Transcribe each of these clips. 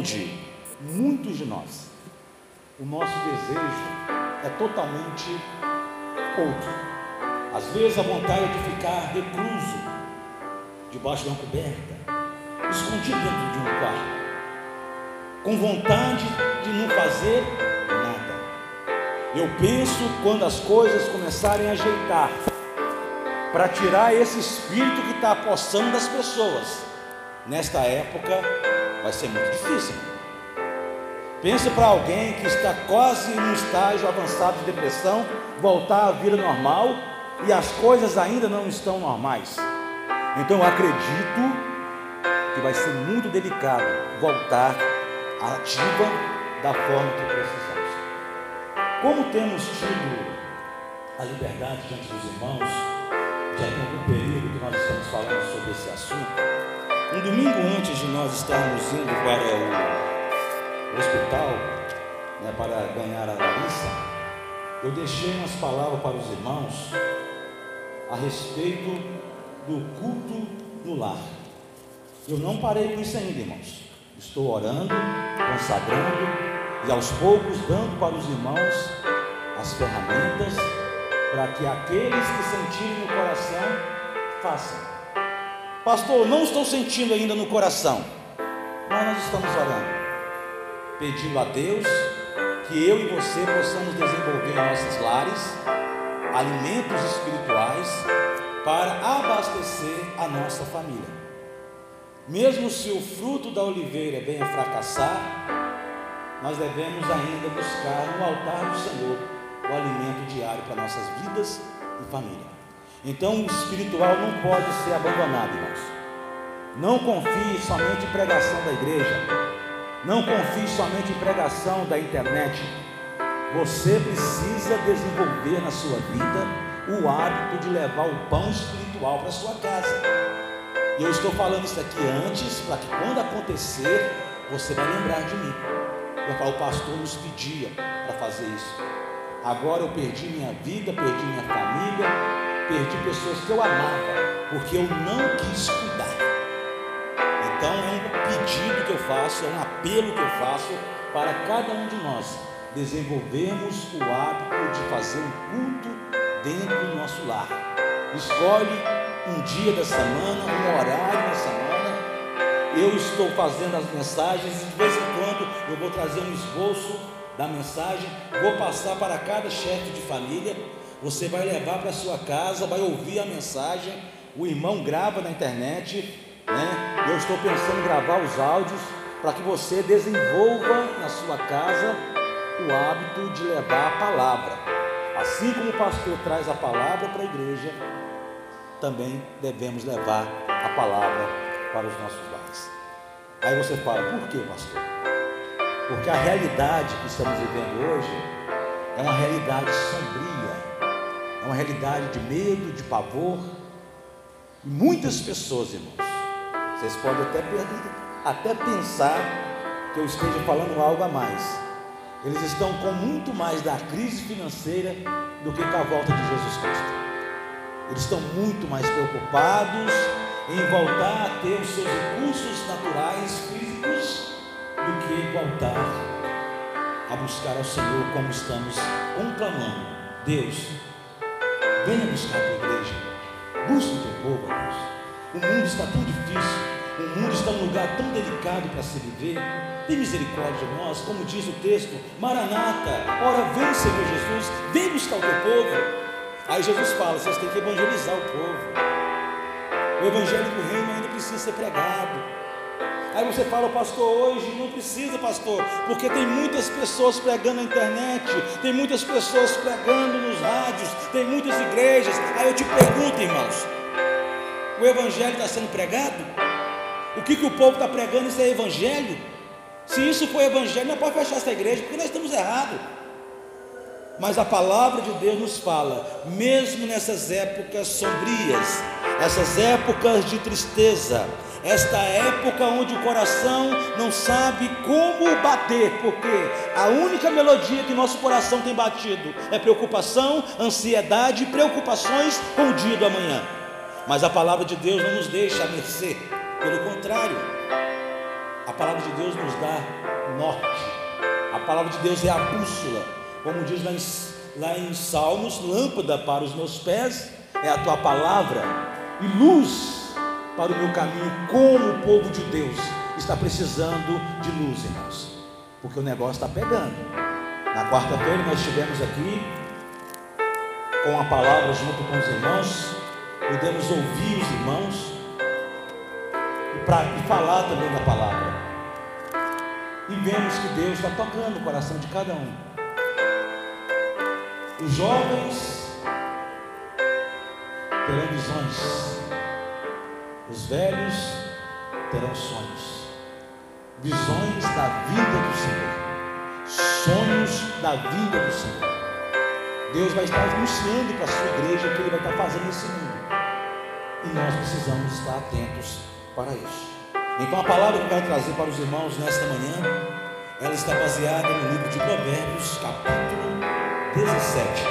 onde muitos de nós, o nosso desejo é totalmente outro. Às vezes a vontade é de ficar recluso, debaixo de uma coberta, escondido dentro de um quarto, com vontade de não fazer nada. Eu penso quando as coisas começarem a ajeitar, para tirar esse espírito que está apossando das pessoas. Nesta época vai ser muito difícil. Pense para alguém que está quase um estágio avançado de depressão, voltar à vida normal e as coisas ainda não estão normais. Então eu acredito que vai ser muito delicado voltar ativa da forma que precisamos. Como temos tido a liberdade diante dos irmãos, já tem algum período que nós estamos falando sobre esse assunto. Um domingo antes de nós estarmos indo para o hospital, né, para ganhar a Larissa, eu deixei umas palavras para os irmãos a respeito do culto no lar. Eu não parei com isso ainda, irmãos. Estou orando, consagrando e aos poucos dando para os irmãos as ferramentas para que aqueles que sentirem no coração façam. Pastor, não estou sentindo ainda no coração, mas nós estamos orando, pedindo a Deus que eu e você possamos desenvolver em nossos lares alimentos espirituais para abastecer a nossa família. Mesmo se o fruto da oliveira venha fracassar, nós devemos ainda buscar no altar do Senhor o alimento diário para nossas vidas e família. Então, o espiritual não pode ser abandonado, irmãos. Não confie somente em pregação da igreja. Não confie somente em pregação da internet. Você precisa desenvolver na sua vida o hábito de levar o pão espiritual para sua casa. E eu estou falando isso aqui antes, para que quando acontecer, você vai lembrar de mim. Eu falo, o pastor nos pedia para fazer isso. Agora eu perdi minha vida, perdi minha família, perdi pessoas que eu amava, porque eu não quis cuidar. Então é um pedido que eu faço, é um apelo que eu faço para cada um de nós desenvolvermos o hábito de fazer um culto dentro do nosso lar. Escolhe um dia da semana, um horário da semana. Eu estou fazendo as mensagens e de vez em quando eu vou trazer um esboço da mensagem, vou passar para cada chefe de família. Você vai levar para sua casa, vai ouvir a mensagem. O irmão grava na internet, né? Eu estou pensando em gravar os áudios para que você desenvolva na sua casa o hábito de levar a palavra. Assim como o pastor traz a palavra para a igreja, também devemos levar a palavra para os nossos lares. Aí você fala, por que, pastor? Porque a realidade que estamos vivendo hoje é uma realidade sombria, uma realidade de medo, de pavor. E muitas pessoas, irmãos, vocês podem até, até pensar que eu esteja falando algo a mais eles estão com muito mais da crise financeira do que com a volta de Jesus Cristo. Eles estão muito mais preocupados em voltar a ter os seus recursos naturais, físicos, do que voltar a buscar ao Senhor como estamos conclamando. Deus, venha buscar a tua igreja, busque o teu povo, Deus. O mundo está tão difícil, o mundo está num lugar tão delicado para se viver. Tem misericórdia de nós, como diz o texto, Maranata, ora vem Senhor Jesus, vem buscar o teu povo. Aí Jesus fala, vocês têm que evangelizar o povo. O evangelho do reino ainda precisa ser pregado. Aí você fala, pastor, hoje não precisa, pastor, porque tem muitas pessoas pregando na internet, tem muitas pessoas pregando nos rádios, tem muitas igrejas. Aí eu te pergunto, irmãos, o evangelho está sendo pregado? O que, que o povo está pregando, isso é evangelho? Se isso for evangelho, não pode fechar essa igreja, porque nós estamos errados. Mas a palavra de Deus nos fala, mesmo nessas épocas sombrias, essas épocas de tristeza, esta época onde o coração não sabe como bater, porque a única melodia que nosso coração tem batido é preocupação, ansiedade e preocupações com o dia do amanhã. Mas a palavra de Deus não nos deixa a mercê, pelo contrário, A palavra de Deus nos dá norte. A palavra de Deus é a bússola. Como diz lá em, lá em Salmos: lâmpada para os meus pés é a tua palavra e luz para o meu caminho. Como o povo de Deus está precisando de luz, irmãos, porque o negócio está pegando. Na quarta-feira nós estivemos aqui com a palavra junto com os irmãos, pudemos ouvir os irmãos e, pra, e falar também da palavra. E vemos que Deus está tocando o coração de cada um. Os jovens terão visões, os velhos terão sonhos, visões da vida do Senhor, sonhos da vida do Senhor. Deus vai estar anunciando para a sua igreja o que Ele vai estar fazendo nesse mundo, e nós precisamos estar atentos para isso. Então a palavra que eu quero trazer para os irmãos nesta manhã, ela está baseada no livro de Provérbios, capítulo 17.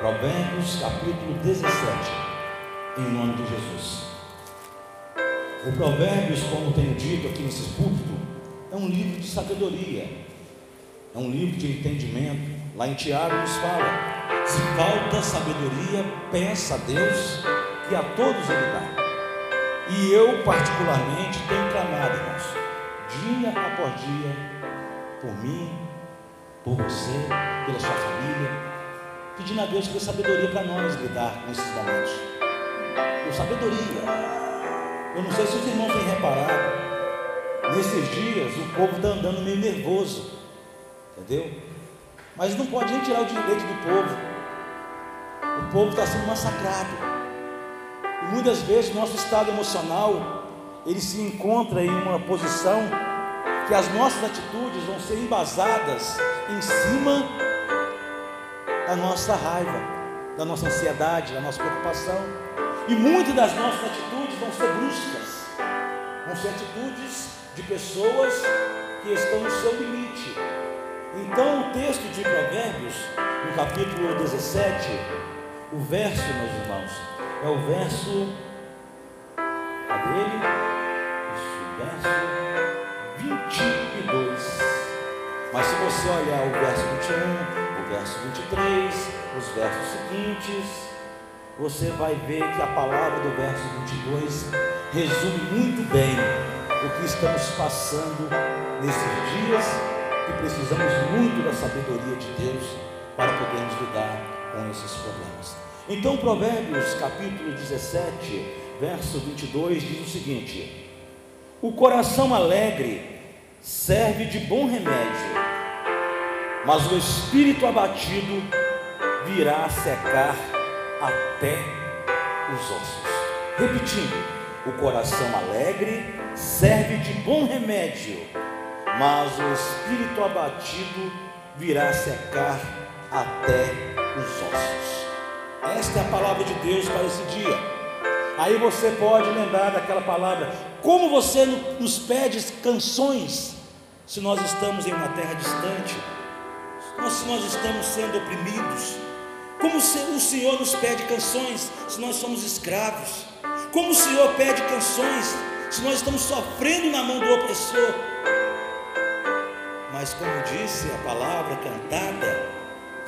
Provérbios, capítulo 17, em nome de Jesus. O Provérbios, como tenho dito aqui nesse púlpito, é um livro de sabedoria, é um livro de entendimento. Lá em Tiago nos fala: se falta sabedoria, peça a Deus, que a todos ele dá. E eu, particularmente, tenho clamado, irmãos, dia após dia, por mim, por você, pela sua família, pedindo a Deus que dê sabedoria para nós lidar com esses momentos. Por sabedoria. Eu não sei se os irmãos têm reparado, nesses dias o povo está andando meio nervoso, entendeu? Mas não pode nem tirar o direito do povo. O povo está sendo massacrado. E muitas vezes nosso estado emocional ele se encontra em uma posição que as nossas atitudes vão ser embasadas em cima da nossa raiva, da nossa ansiedade, da nossa preocupação. E muitas das nossas atitudes vão ser bruscas, vão ser atitudes de pessoas que estão no seu limite. Então, o texto de Provérbios, no capítulo 17, o verso, meus irmãos, é o verso. Cadê ele? Isso, verso 22. Mas se você olhar o verso 21, o verso 23, os versos seguintes, você vai ver que a palavra do verso 22 resume muito bem o que estamos passando nesses dias e precisamos muito da sabedoria de Deus para podermos lidar com esses problemas. Então, Provérbios capítulo 17, verso 22 diz o seguinte: O coração alegre serve de bom remédio, mas o espírito abatido virá secar até os ossos. Repetindo, o coração alegre serve de bom remédio, mas o espírito abatido virá secar até os ossos. Esta é a palavra de Deus para esse dia. Aí você pode lembrar daquela palavra. Como você nos pede canções se nós estamos em uma terra distante, se nós estamos sendo oprimidos? Como o Senhor nos pede canções se nós somos escravos? Como o Senhor pede canções se nós estamos sofrendo na mão do opressor? Mas como disse a palavra cantada,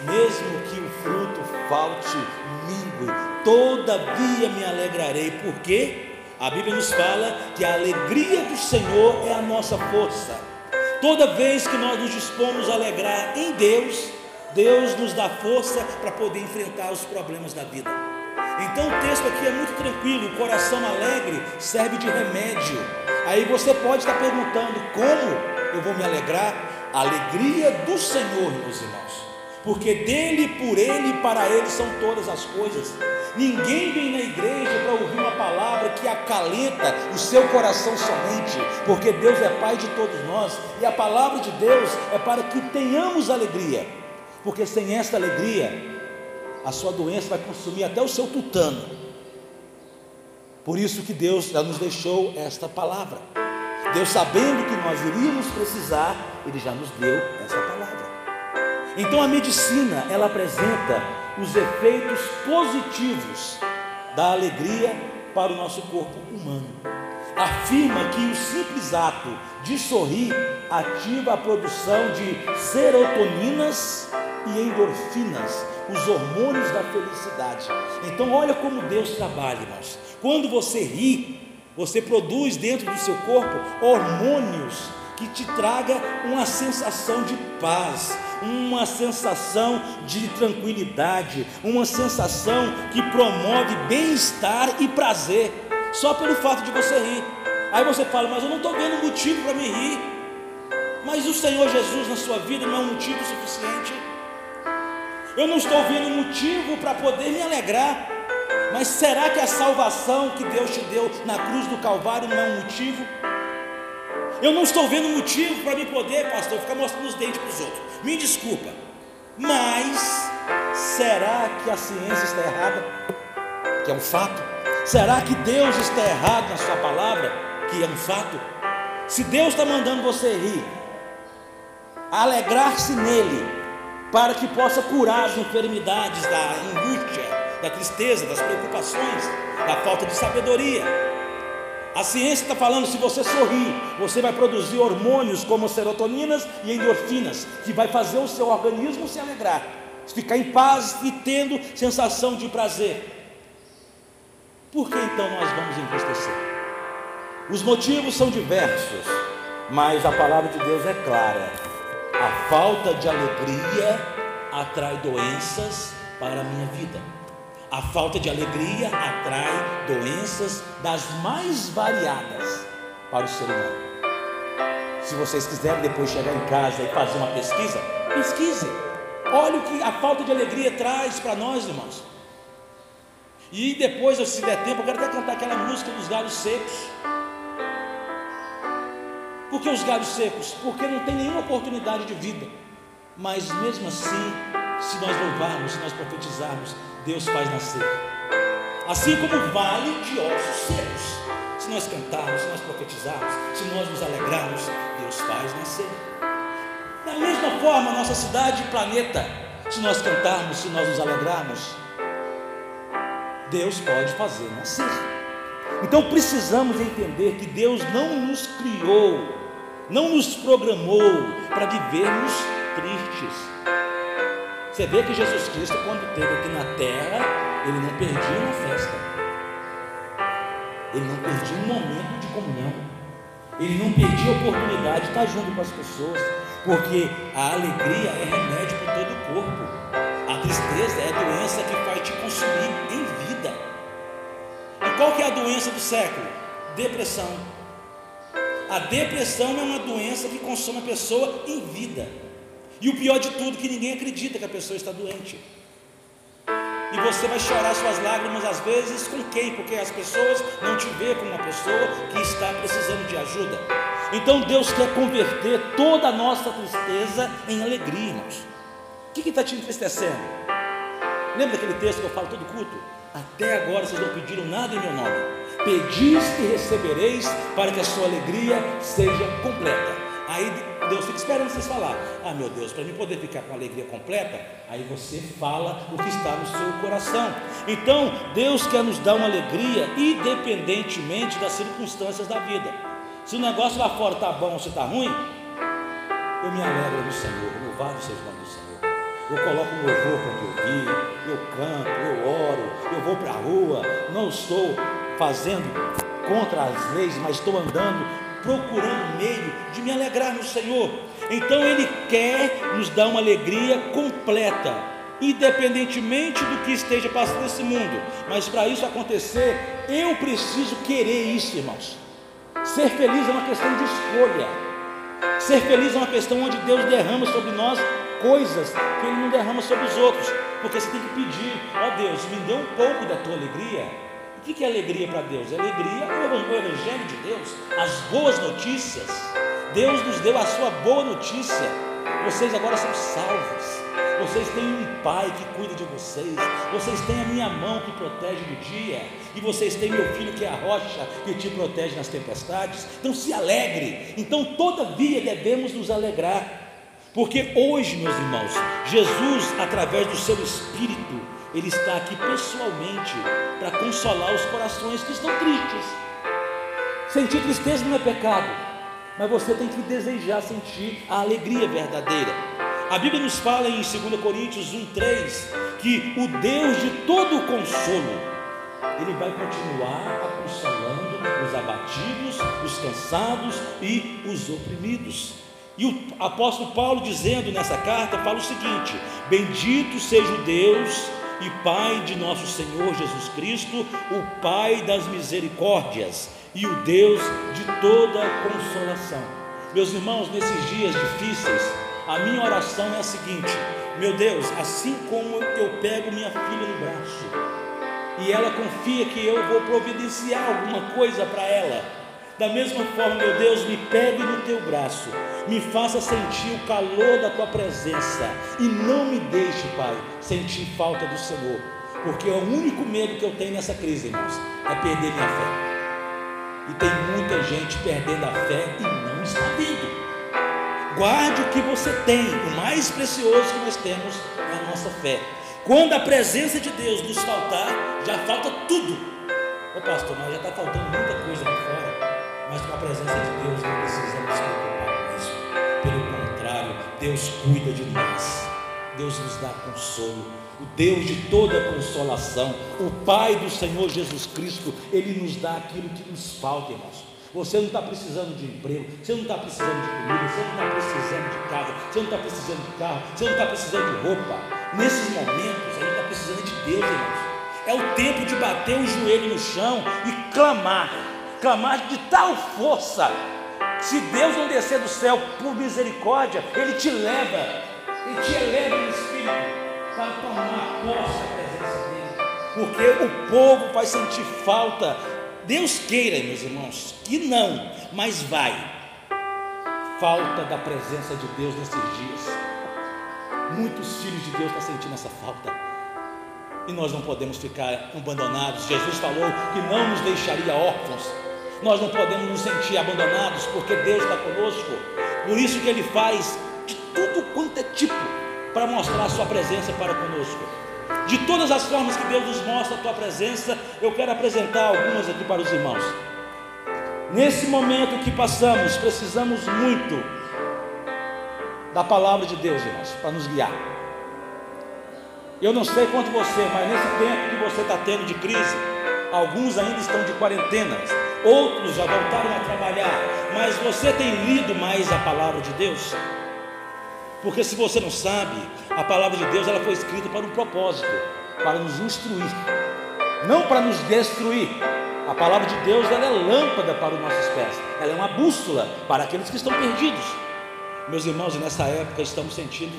mesmo que o fruto falte, mingue, todavia me alegrarei, porque a Bíblia nos fala que a alegria do Senhor é a nossa força. Toda vez que nós nos dispomos a alegrar em Deus, Deus nos dá força para poder enfrentar os problemas da vida. Então o texto aqui é muito tranquilo, o coração alegre serve de remédio. Aí você pode estar perguntando como eu vou me alegrar? Alegria do Senhor, meus irmãos porque dele, por ele e para ele são todas as coisas. Ninguém vem na igreja para ouvir uma palavra que acalenta o seu coração somente, porque Deus é Pai de todos nós e a palavra de Deus é para que tenhamos alegria, porque sem esta alegria, a sua doença vai consumir até o seu tutano. Por isso que Deus já nos deixou esta palavra. Deus sabendo que nós iríamos precisar, Ele já nos deu essa palavra. Então a medicina, ela apresenta os efeitos positivos da alegria para o nosso corpo humano. afirma que o simples ato de sorrir ativa a produção de serotoninas e endorfinas, os hormônios da felicidade. Então, olha como Deus trabalha, irmãos. Quando você ri, você produz dentro do seu corpo hormônios que te traga uma sensação de paz, uma sensação de tranquilidade, uma sensação que promove bem-estar e prazer, só pelo fato de você rir. Aí você fala, mas eu não estou vendo motivo para me rir. Mas o Senhor Jesus na sua vida não é um motivo suficiente. Eu não estou vendo motivo para poder me alegrar. Mas será que a salvação que Deus te deu na cruz do Calvário não é um motivo? Eu não estou vendo motivo para me poder, pastor, ficar mostrando os dentes para os outros. Me desculpa. Mas será que a ciência está errada? Que é um fato. Será que Deus está errado na sua palavra? Que é um fato. Se Deus está mandando você rir, alegrar-se nele, para que possa curar as enfermidades da angústia, da tristeza, das preocupações, da falta de sabedoria. A ciência está falando: se você sorrir, você vai produzir hormônios como serotoninas e endorfinas, que vai fazer o seu organismo se alegrar, ficar em paz e tendo sensação de prazer. Por que então nós vamos entristecer? Os motivos são diversos, mas a palavra de Deus é clara. A falta de alegria atrai doenças para a minha vida. A falta de alegria atrai doenças das mais variadas para o ser humano. Se vocês quiserem depois chegar em casa e fazer uma pesquisa, pesquise. Olha o que a falta de alegria traz para nós, irmãos. E depois, se der tempo, eu quero até cantar aquela música dos galhos secos. Por que os galhos secos? Porque não tem nenhuma oportunidade de vida. Mas mesmo assim, se nós louvarmos, se nós profetizarmos, Deus faz nascer. Assim como o vale de ossos secos. Se nós cantarmos, se nós profetizarmos, se nós nos alegrarmos, Deus faz nascer. Da mesma forma, nossa cidade e planeta, se nós cantarmos, se nós nos alegrarmos, Deus pode fazer nascer. Então precisamos entender que Deus não nos criou não nos programou para vivermos tristes. Você vê que Jesus Cristo, quando esteve aqui na terra, ele não perdia uma festa, ele não perdia um momento de comunhão, ele não perdia a oportunidade de estar junto com as pessoas, porque a alegria é remédio para todo o corpo, a tristeza é a doença que vai te consumir em vida. E qual que é a doença do século? Depressão a depressão é uma doença que consome a pessoa em vida. E o pior de tudo, que ninguém acredita que a pessoa está doente. E você vai chorar suas lágrimas às vezes com quem? Porque as pessoas não te veem como uma pessoa que está precisando de ajuda. Então Deus quer converter toda a nossa tristeza em alegria, irmãos. O que está te entristecendo? Lembra daquele texto que eu falo todo culto? Até agora vocês não pediram nada em meu nome. Pedis e recebereis, para que a sua alegria seja completa. Aí Deus fica esperando vocês falar. Ah, meu Deus, para mim poder ficar com a alegria completa, aí você fala o que está no seu coração. Então, Deus quer nos dar uma alegria independentemente das circunstâncias da vida. Se o negócio lá fora está bom ou se está ruim, eu me alegro no Senhor. Louvado seja o nome do Senhor. Eu coloco o louvor para ouvir, eu canto, eu oro, eu vou para a rua, não estou fazendo contra as leis, mas estou andando procurando meio de me alegrar no Senhor. Então Ele quer nos dar uma alegria completa, independentemente do que esteja passando nesse mundo. Mas para isso acontecer, eu preciso querer isso, irmãos. Ser feliz é uma questão de escolha. Ser feliz é uma questão onde Deus derrama sobre nós coisas que Ele não derrama sobre os outros. Porque você tem que pedir, ó oh Deus, me dê um pouco da tua alegria o que é alegria para Deus? Alegria é o Evangelho de Deus, as boas notícias. Deus nos deu a sua boa notícia. Vocês agora são salvos. Vocês têm um pai que cuida de vocês. Vocês têm a minha mão que protege do dia. E vocês têm meu filho que é a rocha que te protege nas tempestades. Então se alegre. Então, todavia, devemos nos alegrar. Porque hoje, meus irmãos, Jesus, através do seu Espírito, ele está aqui pessoalmente para consolar os corações que estão tristes. Sentir tristeza não é pecado, mas você tem que desejar sentir a alegria verdadeira. A Bíblia nos fala em 2 Coríntios 1,3 que o Deus de todo o consolo, Ele vai continuar consolando os abatidos, os cansados e os oprimidos. E o apóstolo Paulo, dizendo nessa carta, fala o seguinte: Bendito seja o Deus e Pai de nosso Senhor Jesus Cristo, o Pai das misericórdias e o Deus de toda consolação. Meus irmãos, nesses dias difíceis, a minha oração é a seguinte: Meu Deus, assim como eu pego minha filha no braço e ela confia que eu vou providenciar alguma coisa para ela da mesma forma, meu Deus, me pegue no teu braço, me faça sentir o calor da tua presença e não me deixe, Pai, sentir falta do Senhor, porque é o único medo que eu tenho nessa crise, irmãos, é perder minha fé. E tem muita gente perdendo a fé e não está vendo. Guarde o que você tem, o mais precioso que nós temos é a nossa fé. Quando a presença de Deus nos faltar, já falta tudo. Ô pastor, mas já está faltando muita coisa aqui fora mas com a presença de Deus não precisamos nos preocupar com isso. Pelo contrário, Deus cuida de nós. Deus nos dá consolo. O Deus de toda consolação, o Pai do Senhor Jesus Cristo, Ele nos dá aquilo que nos falta, irmãos. Você não está precisando de emprego, você não está precisando de comida, você não está precisando de casa, você não está precisando de carro, você não está precisando de roupa. Nesses momentos, a gente está precisando de Deus, irmãos. É o tempo de bater o joelho no chão e clamar clamar de tal força. Se Deus não descer do céu por misericórdia, Ele te leva, Ele te eleva no Espírito para tomar posse da presença dEle. Porque o povo vai sentir falta. Deus queira, meus irmãos, que não, mas vai. Falta da presença de Deus nesses dias. Muitos filhos de Deus estão sentindo essa falta. E nós não podemos ficar abandonados. Jesus falou que não nos deixaria órfãos nós não podemos nos sentir abandonados, porque Deus está conosco. Por isso que Ele faz de tudo quanto é tipo para mostrar a Sua presença para conosco. De todas as formas que Deus nos mostra a Tua presença, eu quero apresentar algumas aqui para os irmãos. Nesse momento que passamos, precisamos muito da palavra de Deus, irmãos, para nos guiar. Eu não sei quanto você, mas nesse tempo que você está tendo de crise, alguns ainda estão de quarentena, outros já voltaram a trabalhar, mas você tem lido mais a palavra de Deus? Porque se você não sabe, a palavra de Deus ela foi escrita para um propósito, para nos instruir, não para nos destruir. A palavra de Deus ela é lâmpada para os nossos pés, ela é uma bússola para aqueles que estão perdidos. Meus irmãos, nessa época estamos sentindo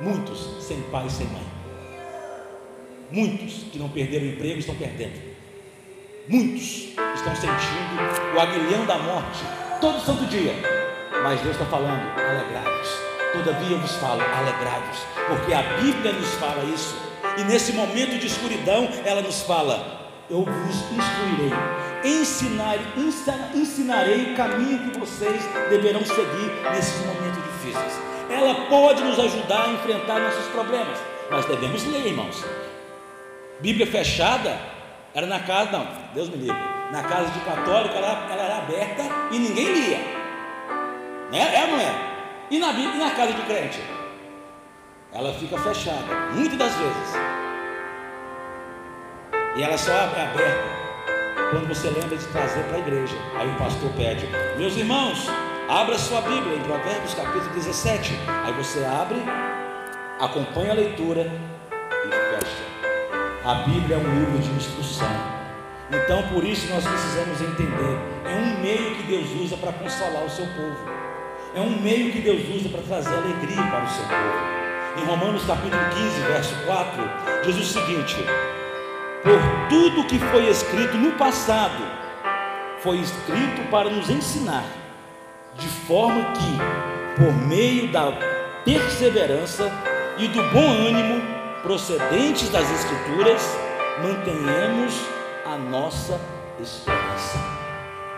muitos sem pai e sem mãe. Muitos que não perderam emprego estão perdendo. Muitos estão sentindo o aguilhão da morte todo santo dia. Mas Deus está falando, alegrai-vos. Todavia vos falo, alegrai-vos. Porque a Bíblia nos fala isso. E nesse momento de escuridão, ela nos fala: Eu vos instruirei, ensinar, ensinarei o caminho que vocês deverão seguir nesses momentos difíceis. Ela pode nos ajudar a enfrentar nossos problemas, mas devemos ler, irmãos. Bíblia fechada era na casa, não, Deus me livre. Na casa de católico ela, ela era aberta e ninguém lia. Né? É ou não é? E na, e na casa de crente? Ela fica fechada, muitas das vezes. E ela só abre aberta quando você lembra de trazer para a igreja. Aí o pastor pede: Meus irmãos, abra sua Bíblia em Provérbios capítulo 17. Aí você abre, acompanha a leitura a Bíblia é um livro de instrução. Então, por isso, nós precisamos entender: é um meio que Deus usa para consolar o seu povo, é um meio que Deus usa para trazer alegria para o seu povo. Em Romanos capítulo 15, verso 4, diz o seguinte: Por tudo que foi escrito no passado, foi escrito para nos ensinar, de forma que, por meio da perseverança e do bom ânimo, procedentes das Escrituras, mantenhamos a nossa esperança.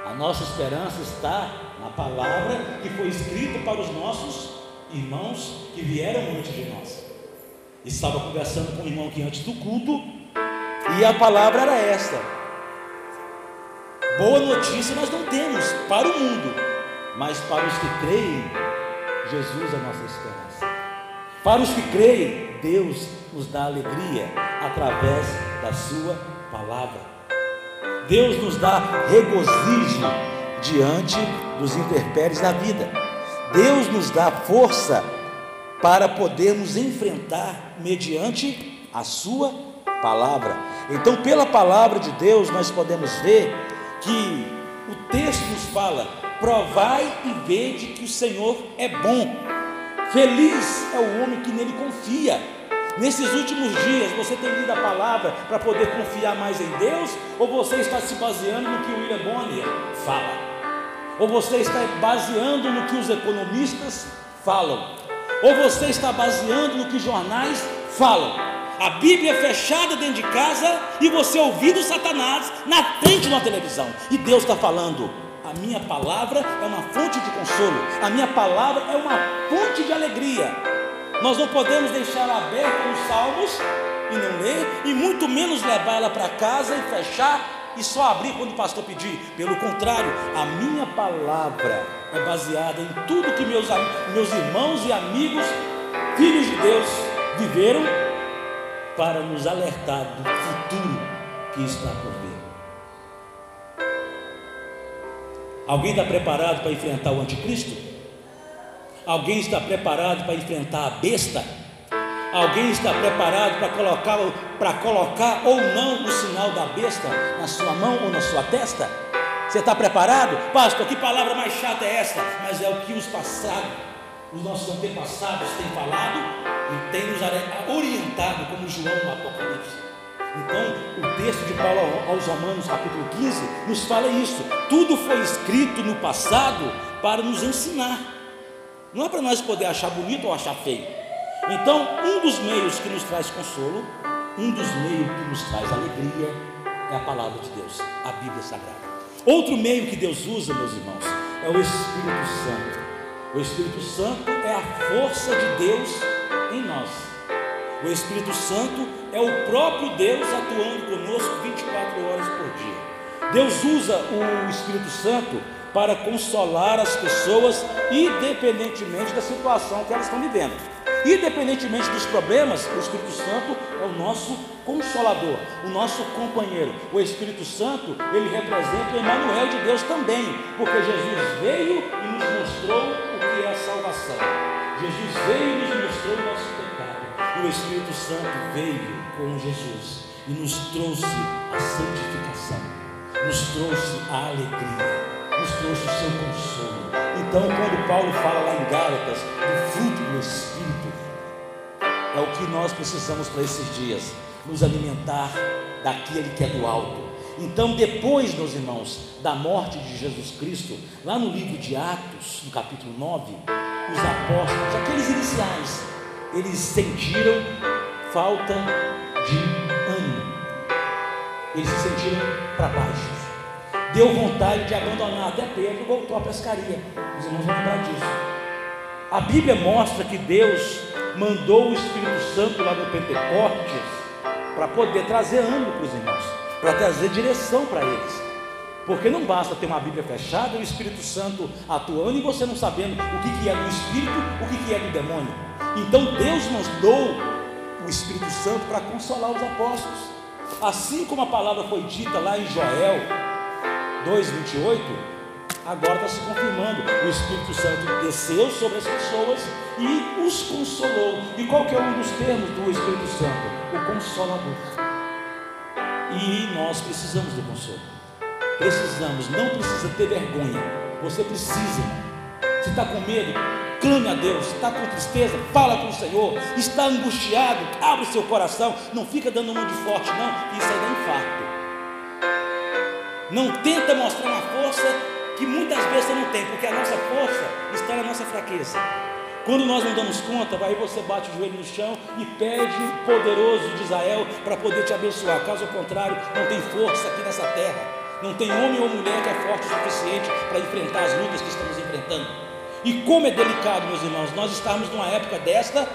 A nossa esperança está na palavra que foi escrita para os nossos irmãos que vieram antes de nós. Estava conversando com um irmão aqui antes do culto, e a palavra era esta: Boa notícia nós não temos para o mundo, mas para os que creem, Jesus é a nossa esperança. Para os que creem, Deus nos dá alegria através da Sua palavra. Deus nos dá regozijo diante dos interpéries da vida. Deus nos dá força para podermos enfrentar mediante a Sua palavra. Então, pela palavra de Deus, nós podemos ver que o texto nos fala: provai e vede que o Senhor é bom. Feliz é o homem que nele confia. Nesses últimos dias, você tem lido a palavra para poder confiar mais em Deus? Ou você está se baseando no que o William Bonner fala? Ou você está baseando no que os economistas falam? Ou você está baseando no que jornais falam? a Bíblia fechada dentro de casa e você ouvindo Satanás na frente de uma televisão. E Deus está falando: a minha palavra é uma fonte de consolo, a minha palavra é uma fonte de alegria. Nós não podemos deixá-la aberta nos salmos e não ler, e muito menos levar ela para casa e fechar e só abrir quando o pastor pedir. Pelo contrário, a minha palavra é baseada em tudo que meus, meus irmãos e amigos, filhos de Deus, viveram para nos alertar do futuro que está por vir. Alguém está preparado para enfrentar o anticristo? Alguém está preparado para enfrentar a besta? Alguém está preparado para colocar, para colocar ou não o sinal da besta na sua mão ou na sua testa? Você está preparado? Pastor, que palavra mais chata é essa? Mas é o que os passados, os nossos antepassados têm falado e têm nos orientado, como João no Apocalipse. Então, o texto de Paulo aos Romanos, capítulo 15, nos fala isso. Tudo foi escrito no passado para nos ensinar. Não é para nós poder achar bonito ou achar feio. Então, um dos meios que nos traz consolo, um dos meios que nos traz alegria, é a palavra de Deus, a Bíblia Sagrada. Outro meio que Deus usa, meus irmãos, é o Espírito Santo. O Espírito Santo é a força de Deus em nós. O Espírito Santo é o próprio Deus atuando conosco 24 horas por dia. Deus usa o Espírito Santo para consolar as pessoas, independentemente da situação que elas estão vivendo. Independentemente dos problemas, o Espírito Santo é o nosso consolador, o nosso companheiro. O Espírito Santo, ele representa o Emmanuel de Deus também, porque Jesus veio e nos mostrou o que é a salvação. Jesus veio e nos mostrou o nosso pecado. E o Espírito Santo veio com Jesus e nos trouxe a santificação, nos trouxe a alegria, nos trouxe o seu consolo. Então, quando Paulo fala lá em Gálatas do fruto do Espírito, é o que nós precisamos para esses dias, nos alimentar daquele que é do alto. Então, depois, meus irmãos, da morte de Jesus Cristo, lá no livro de Atos, no capítulo 9, os apóstolos, aqueles iniciais, eles sentiram falta de ânimo, eles se sentiram para baixo, deu vontade de abandonar. Até Pedro voltou à pescaria. Os irmãos vão lembrar disso. A Bíblia mostra que Deus mandou o Espírito Santo lá no Pentecostes para poder trazer ânimo para os irmãos, para trazer direção para eles. Porque não basta ter uma Bíblia fechada e o Espírito Santo atuando e você não sabendo o que, que é do Espírito, o que, que é do demônio. Então Deus mandou o Espírito Santo para consolar os apóstolos. Assim como a palavra foi dita lá em Joel 2,28, agora está se confirmando. O Espírito Santo desceu sobre as pessoas e os consolou. E qual que é um dos termos do Espírito Santo? O consolador. E nós precisamos de consolo. Precisamos, não precisa ter vergonha. Você precisa. Se está com medo, clame a Deus. Está com tristeza, fala com o Senhor. Está angustiado, abre seu coração. Não fica dando um de forte, não, isso aí dá infarto. Não tenta mostrar uma força que muitas vezes você não tem, porque a nossa força está na nossa fraqueza. Quando nós não damos conta, aí você bate o joelho no chão e pede o poderoso de Israel para poder te abençoar. Caso contrário, não tem força aqui nessa terra. Não tem homem ou mulher que é forte o suficiente para enfrentar as lutas que estamos enfrentando. E como é delicado, meus irmãos, nós estamos numa época desta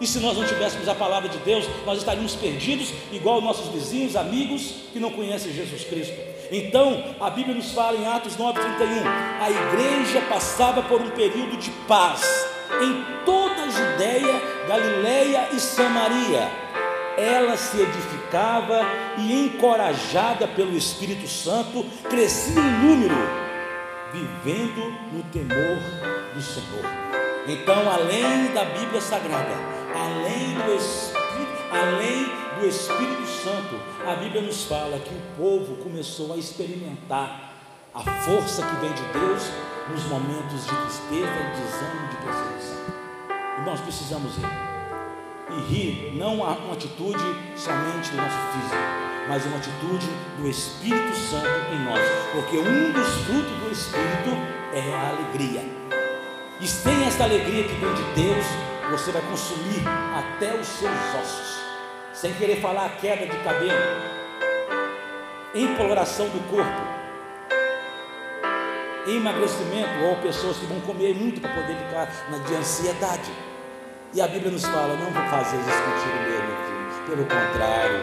E se nós não tivéssemos a palavra de Deus, nós estaríamos perdidos, igual nossos vizinhos, amigos que não conhecem Jesus Cristo. Então, a Bíblia nos fala em Atos 9:31, a igreja passava por um período de paz em toda a Judéia, Galiléia e Samaria. Ela se edificava e encorajada pelo Espírito Santo, crescia em número, vivendo no temor do Senhor. Então, além da Bíblia Sagrada, além do Espírito, além do Espírito Santo, a Bíblia nos fala que o povo começou a experimentar a força que vem de Deus nos momentos de tristeza, de desânimo, de perseguição. Nós precisamos rir. E rir não é uma atitude somente do nosso físico, mas uma atitude do Espírito Santo em nós, porque um dos frutos do Espírito é a alegria. E sem esta alegria que vem de Deus, você vai consumir até os seus ossos, sem querer falar a queda de cabelo, empolgação do corpo, emagrecimento, ou pessoas que vão comer muito para poder ficar na de ansiedade. E a Bíblia nos fala: não vou fazer isso contigo mesmo, filho. Pelo contrário,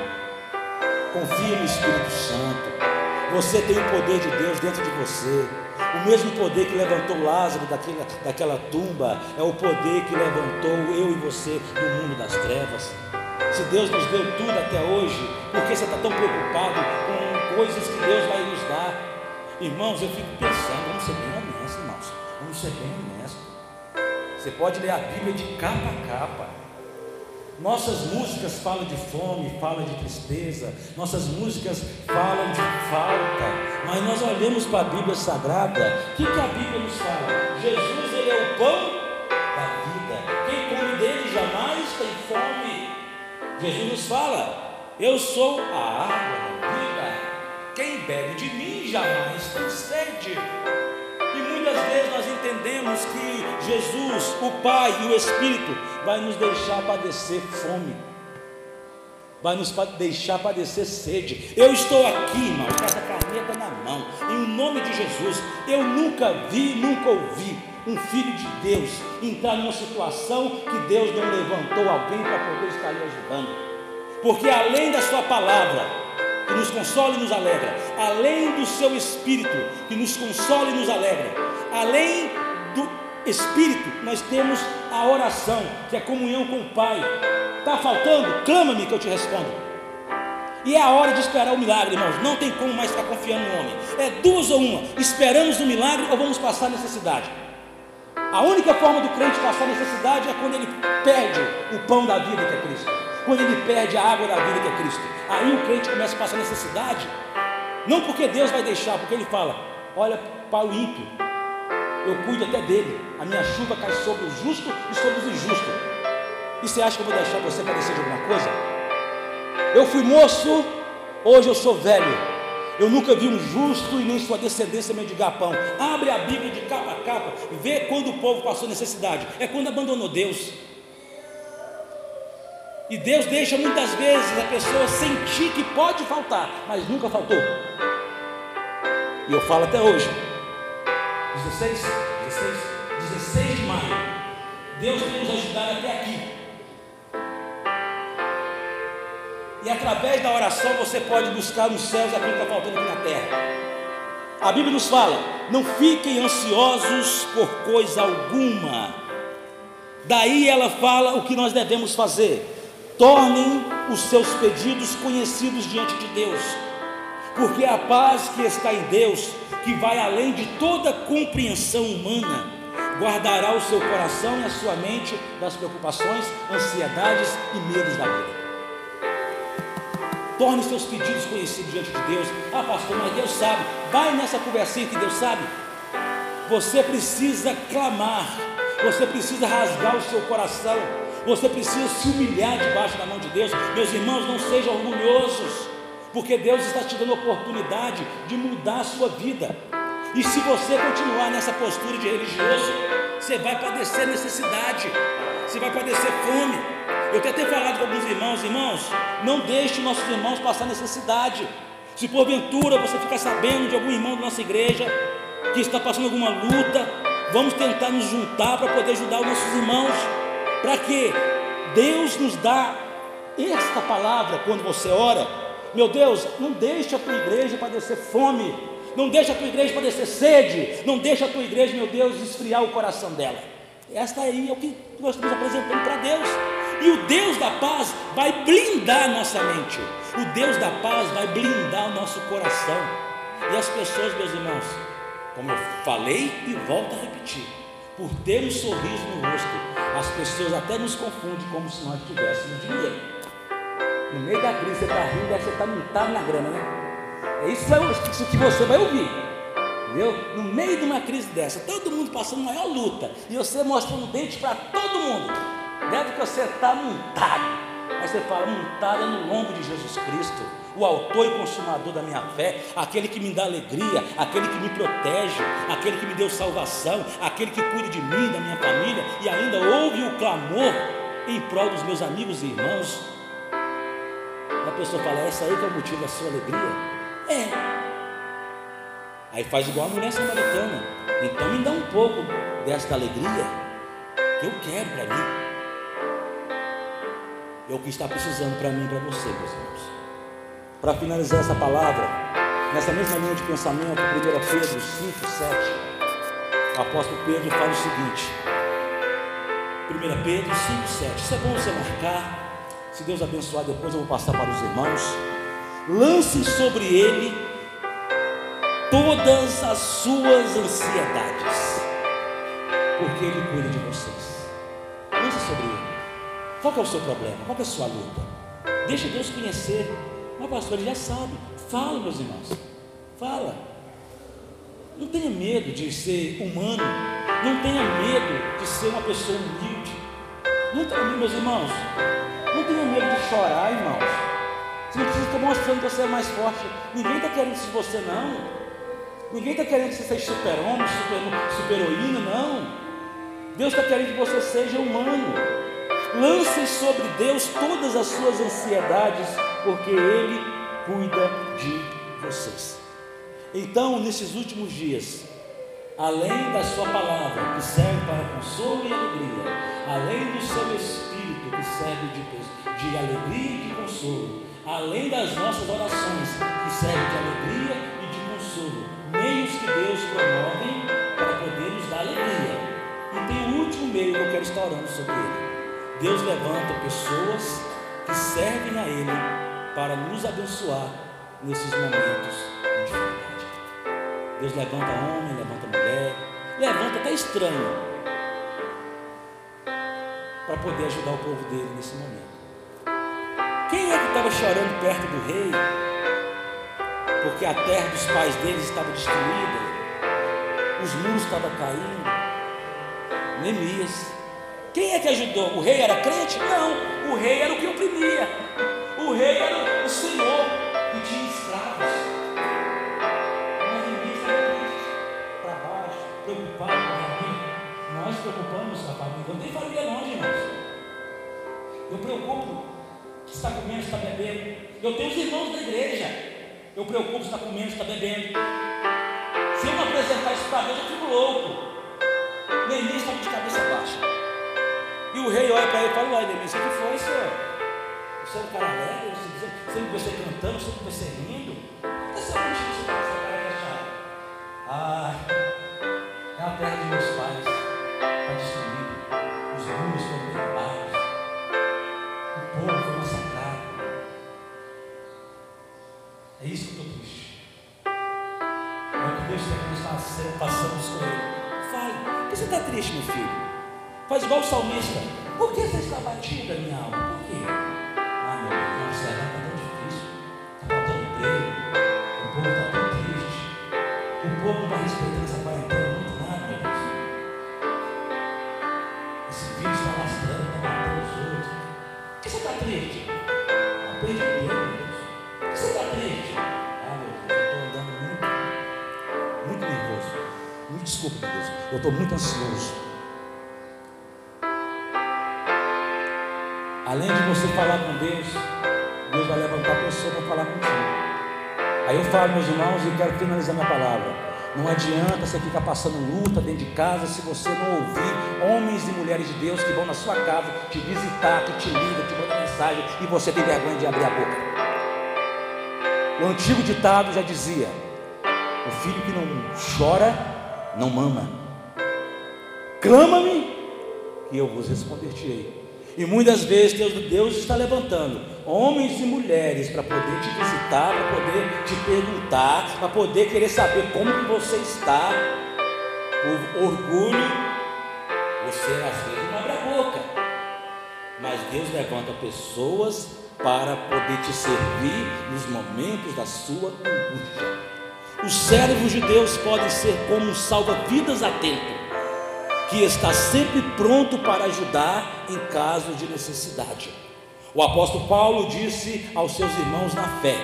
confia no Espírito Santo. Você tem o poder de Deus dentro de você. O mesmo poder que levantou Lázaro daquela, daquela tumba é o poder que levantou eu e você do mundo das trevas. Se Deus nos deu tudo até hoje, por que você está tão preocupado com coisas que Deus vai nos dar? Irmãos, eu fico pensando, vamos ser bem honestos, irmãos. Vamos ser bem honestos. Você pode ler a Bíblia de capa a capa. Nossas músicas falam de fome, falam de tristeza, nossas músicas falam de falta, mas nós olhamos para a Bíblia Sagrada, o que, que a Bíblia nos fala? Jesus, Ele é o pão da vida, quem come dele jamais tem fome. Jesus nos fala, eu sou a água da vida, quem bebe de mim jamais tem sede muitas vezes nós entendemos que Jesus, o Pai e o Espírito vai nos deixar padecer fome, vai nos deixar padecer sede. Eu estou aqui, irmão, com essa caneta na mão, em nome de Jesus. Eu nunca vi, nunca ouvi um filho de Deus entrar numa situação que Deus não levantou alguém para poder estar lhe ajudando, porque além da Sua palavra, que nos consola e nos alegra, além do seu Espírito, que nos consola e nos alegra, além do Espírito, nós temos a oração, que é comunhão com o Pai. Está faltando? Clama-me que eu te respondo. E é a hora de esperar o milagre, irmãos. Não tem como mais ficar confiando no homem. É duas ou uma: esperamos o milagre ou vamos passar necessidade. A única forma do crente passar necessidade é quando ele perde o pão da vida que é Cristo. Quando ele perde a água da vida que é Cristo. Aí o crente começa a passar necessidade. Não porque Deus vai deixar, porque ele fala: olha para o ímpio, eu cuido até dele. A minha chuva cai sobre o justo e sobre os injustos. E você acha que eu vou deixar você padecer de alguma coisa? Eu fui moço, hoje eu sou velho. Eu nunca vi um justo e nem sua descendência mendigar pão. Abre a Bíblia de capa a capa vê quando o povo passou necessidade. É quando abandonou Deus. E Deus deixa muitas vezes a pessoa sentir que pode faltar, mas nunca faltou. E eu falo até hoje. 16, 16, 16 de maio. Deus tem nos ajudado até aqui. E através da oração você pode buscar nos céus aquilo que está faltando aqui na terra. A Bíblia nos fala: não fiquem ansiosos por coisa alguma. Daí ela fala o que nós devemos fazer. Tornem os seus pedidos conhecidos diante de Deus, porque a paz que está em Deus que vai além de toda compreensão humana, guardará o seu coração e a sua mente das preocupações, ansiedades e medos da vida. Torne seus pedidos conhecidos diante de Deus. Ah, pastor, mas Deus sabe. Vai nessa conversinha que Deus sabe. Você precisa clamar. Você precisa rasgar o seu coração. Você precisa se humilhar debaixo da mão de Deus. Meus irmãos, não sejam orgulhosos porque Deus está te dando a oportunidade de mudar a sua vida. E se você continuar nessa postura de religioso, você vai padecer necessidade, você vai padecer fome. Eu até tenho falado com alguns irmãos, irmãos, não deixe nossos irmãos passar necessidade. Se porventura você ficar sabendo de algum irmão da nossa igreja que está passando alguma luta, vamos tentar nos juntar para poder ajudar os nossos irmãos. Para quê? Deus nos dá esta palavra quando você ora. Meu Deus, não deixe a tua igreja padecer fome, não deixe a tua igreja padecer sede, não deixe a tua igreja, meu Deus, esfriar o coração dela. Esta aí é o que nós estamos apresentando para Deus. E o Deus da paz vai blindar nossa mente. O Deus da paz vai blindar o nosso coração. E as pessoas, meus irmãos, como eu falei e volto a repetir, por ter um sorriso no rosto, as pessoas até nos confundem como se nós tivéssemos dinheiro. No meio da crise, você está rindo, você está montado na grana, né? É isso que você vai ouvir. Entendeu? No meio de uma crise dessa, todo mundo passando maior luta, e você mostrando um dente para todo mundo. Deve que você está montado. Aí você fala, montado é no lombo de Jesus Cristo, o autor e consumador da minha fé, aquele que me dá alegria, aquele que me protege, aquele que me deu salvação, aquele que cuida de mim, da minha família, e ainda ouve o clamor em prol dos meus amigos e irmãos. E a pessoa fala, essa aí que é o motivo da sua alegria? É. Aí faz igual a mulher samaritana. Então me dá um pouco desta alegria que eu quero para mim. É o que está precisando para mim e para você, meus irmãos. Para finalizar essa palavra, nessa mesma linha de pensamento, 1 Pedro 5, 7, o apóstolo Pedro fala o seguinte: 1 Pedro 5, 7. Isso é bom você marcar. Se Deus abençoar, depois eu vou passar para os irmãos. Lance sobre ele todas as suas ansiedades, porque Ele cuida de vocês. Pense sobre Ele. Qual é o seu problema? Qual é a sua luta? Deixa Deus conhecer. Mas pastor, Ele já sabe. Fala, meus irmãos. Fala. Não tenha medo de ser humano. Não tenha medo de ser uma pessoa humilde. Não tenha medo, meus irmãos. Não tenha medo de chorar, irmãos. Você não precisa estar mostrando que você é mais forte. Ninguém está querendo isso de você, não. Ninguém está querendo que você seja super-homem, super-heroína, super não. Deus está querendo que você seja humano. Lance sobre Deus todas as suas ansiedades, porque Ele cuida de vocês. Então, nesses últimos dias, além da Sua palavra, que serve para consolo e alegria, além do seu Espírito, que serve de, de alegria e de consolo, além das nossas orações, que servem de alegria e de consolo, meios que Deus promove para poder nos dar alegria. E tem o último meio que eu quero estar orando sobre ele. Deus levanta pessoas que servem a Ele para nos abençoar nesses momentos de dificuldade. Deus levanta homem, levanta mulher, levanta até estranho para poder ajudar o povo dele nesse momento. Quem é que estava chorando perto do rei? porque a terra dos pais deles estava destruída, os muros estavam caindo. Neemias. Quem é que ajudou? O rei era crente? Não, o rei era o que oprimia. O rei era o senhor que tinha escravos. Mas estava triste, para baixo, preocupado com a. Nós preocupamos família. Eu tenho família longe, irmãos. Eu preocupo que está comendo, está bebendo. Eu tenho os irmãos da igreja. Eu preocupo se está comendo, está bebendo. Se eu não apresentar isso para Deus, eu fico louco. Neemias estava de cabeça baixa. E o rei olha para ele e fala: Uai, Neemias, o que foi, senhor? Você é um cara alegre, você sempre você cantando, sempre você rindo. Por que essa notícia você essa cara fechada? Ah, é a terra de meus pais. Está destruída. Os muros estão derrubados. O povo foi massacrado. É isso que eu estou triste. É o que Deus nós passamos com Ele. Fale, por que você está triste, meu filho? Faz igual o salmista. Por que você está batida, minha alma? Por quê? Ah, meu Deus, nossa, está tão difícil. Está faltando emprego. O povo está tão triste. O povo não está respeitando essa quarentena muito nada, meu Deus. Esse vírus está lastrando, está matando os outros. Por que você está triste? Ah, perdi o Deus. Você está triste? Ah, meu Deus, eu estou andando muito, muito nervoso. Me desculpe, meu Deus, eu estou muito ansioso. Falar com Deus, Deus vai levantar a pessoa para falar contigo. Aí eu falo, meus irmãos, e quero finalizar minha palavra. Não adianta você ficar passando luta dentro de casa se você não ouvir homens e mulheres de Deus que vão na sua casa te visitar, que te ligam, te mandam mensagem e você tem vergonha de abrir a boca. O antigo ditado já dizia: o filho que não chora, não mama. Clama-me, e eu vos responder-te-ei. E muitas vezes Deus, Deus está levantando homens e mulheres para poder te visitar, para poder te perguntar, para poder querer saber como que você está. Por orgulho, você às vezes não abre a boca. Mas Deus levanta pessoas para poder te servir nos momentos da sua angústia. Os servos de Deus podem ser como um salva-vidas atento que está sempre pronto para ajudar em caso de necessidade. O apóstolo Paulo disse aos seus irmãos na fé: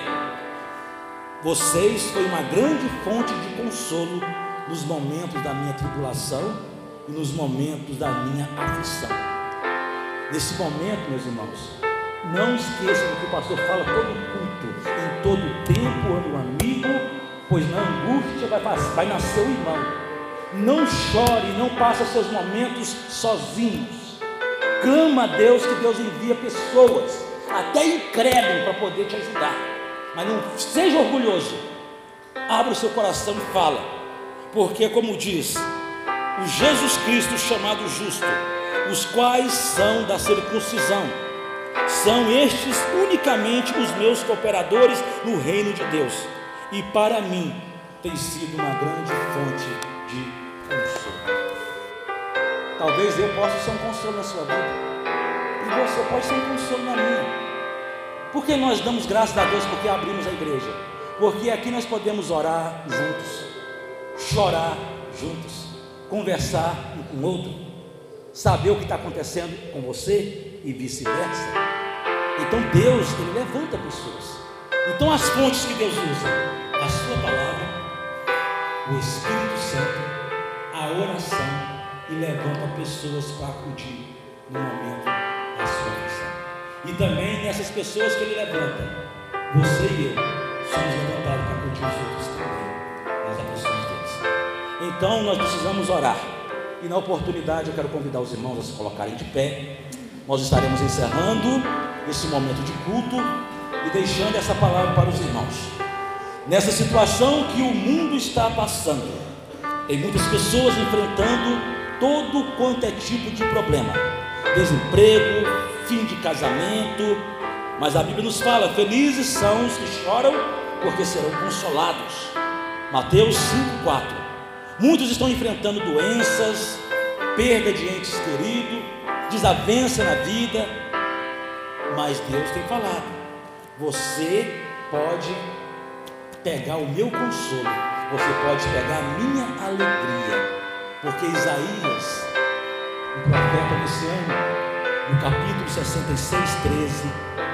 Vocês foi uma grande fonte de consolo nos momentos da minha tribulação e nos momentos da minha aflição. Nesse momento, meus irmãos, não esqueçam do que o pastor fala todo culto, em todo tempo ame um amigo, pois na angústia vai, vai nascer o irmão. Não chore, não passe seus momentos sozinhos. Clama a Deus que Deus envia pessoas, até incrédulo, para poder te ajudar. Mas não seja orgulhoso. Abra o seu coração e fala. Porque, como diz, o Jesus Cristo chamado justo, os quais são da circuncisão, são estes unicamente os meus cooperadores no reino de Deus. E para mim tem sido uma grande fonte de. Talvez eu possa ser um consolo na sua vida. E você pode ser um consolo na minha. Por que nós damos graças a Deus porque abrimos a igreja? Porque aqui nós podemos orar juntos, chorar juntos, conversar um com o outro, saber o que está acontecendo com você e vice-versa. Então Deus, Ele levanta pessoas. Então as fontes que Deus usa, a sua palavra, o Espírito Santo, a oração e levanta pessoas para acudir no momento da sua oração. E também nessas pessoas que ele levanta, você e eu somos levantados para acudir os outros também nas aflições deles. Então nós precisamos orar. E na oportunidade eu quero convidar os irmãos a se colocarem de pé. Nós estaremos encerrando esse momento de culto e deixando essa palavra para os irmãos nessa situação que o mundo está passando. Tem muitas pessoas enfrentando todo quanto é tipo de problema: desemprego, fim de casamento. Mas a Bíblia nos fala: felizes são os que choram, porque serão consolados. Mateus 5,4. Muitos estão enfrentando doenças, perda de entes queridos, desavença na vida, mas Deus tem falado: você pode pegar o meu consolo, você pode pegar a minha alegria. Porque Isaías, o profeta messiânico, no capítulo 66, 13,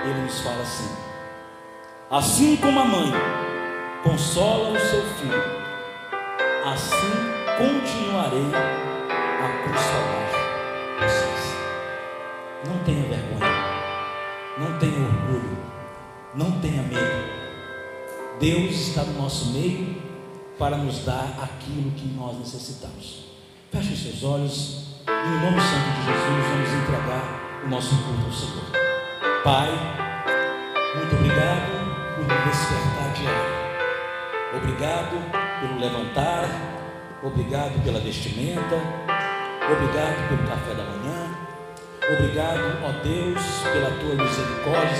ele nos fala assim: Assim como a mãe consola o seu filho, assim continuarei a consolar vocês. Não tenha vergonha, não tenha orgulho, não tenha medo. Deus está no nosso meio para nos dar aquilo que nós necessitamos. Feche seus olhos e, no nome santo de Jesus, vamos entregar o nosso culto ao Senhor. Pai, muito obrigado por me despertar diário. Obrigado pelo levantar. Obrigado pela vestimenta. Obrigado pelo café da manhã. Obrigado, ó Deus, pela tua misericórdia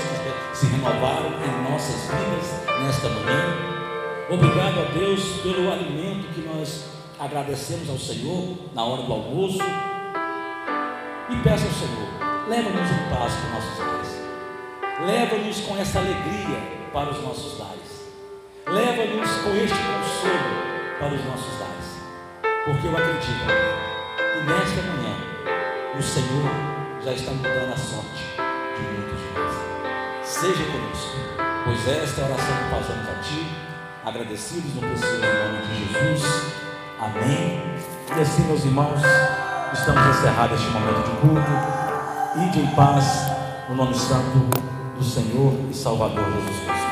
que se renovaram em nossas vidas nesta manhã. Obrigado, ó Deus, pelo alimento que nós agradecemos ao Senhor na hora do almoço. E peço ao Senhor, leva-nos em paz para nossos lares. Leva-nos com essa alegria para os nossos lares. Leva-nos com este consolo para os nossos lares. Porque eu acredito que nesta manhã o Senhor já está mudando a sorte de muitos de nós. Seja conosco, pois esta oração que fazemos a Ti, agradecidos no precioso nome de Jesus. Amém. E assim, meus irmãos, estamos encerrados este momento de culto. Ide em paz, no nome santo do Senhor e Salvador Jesus Cristo.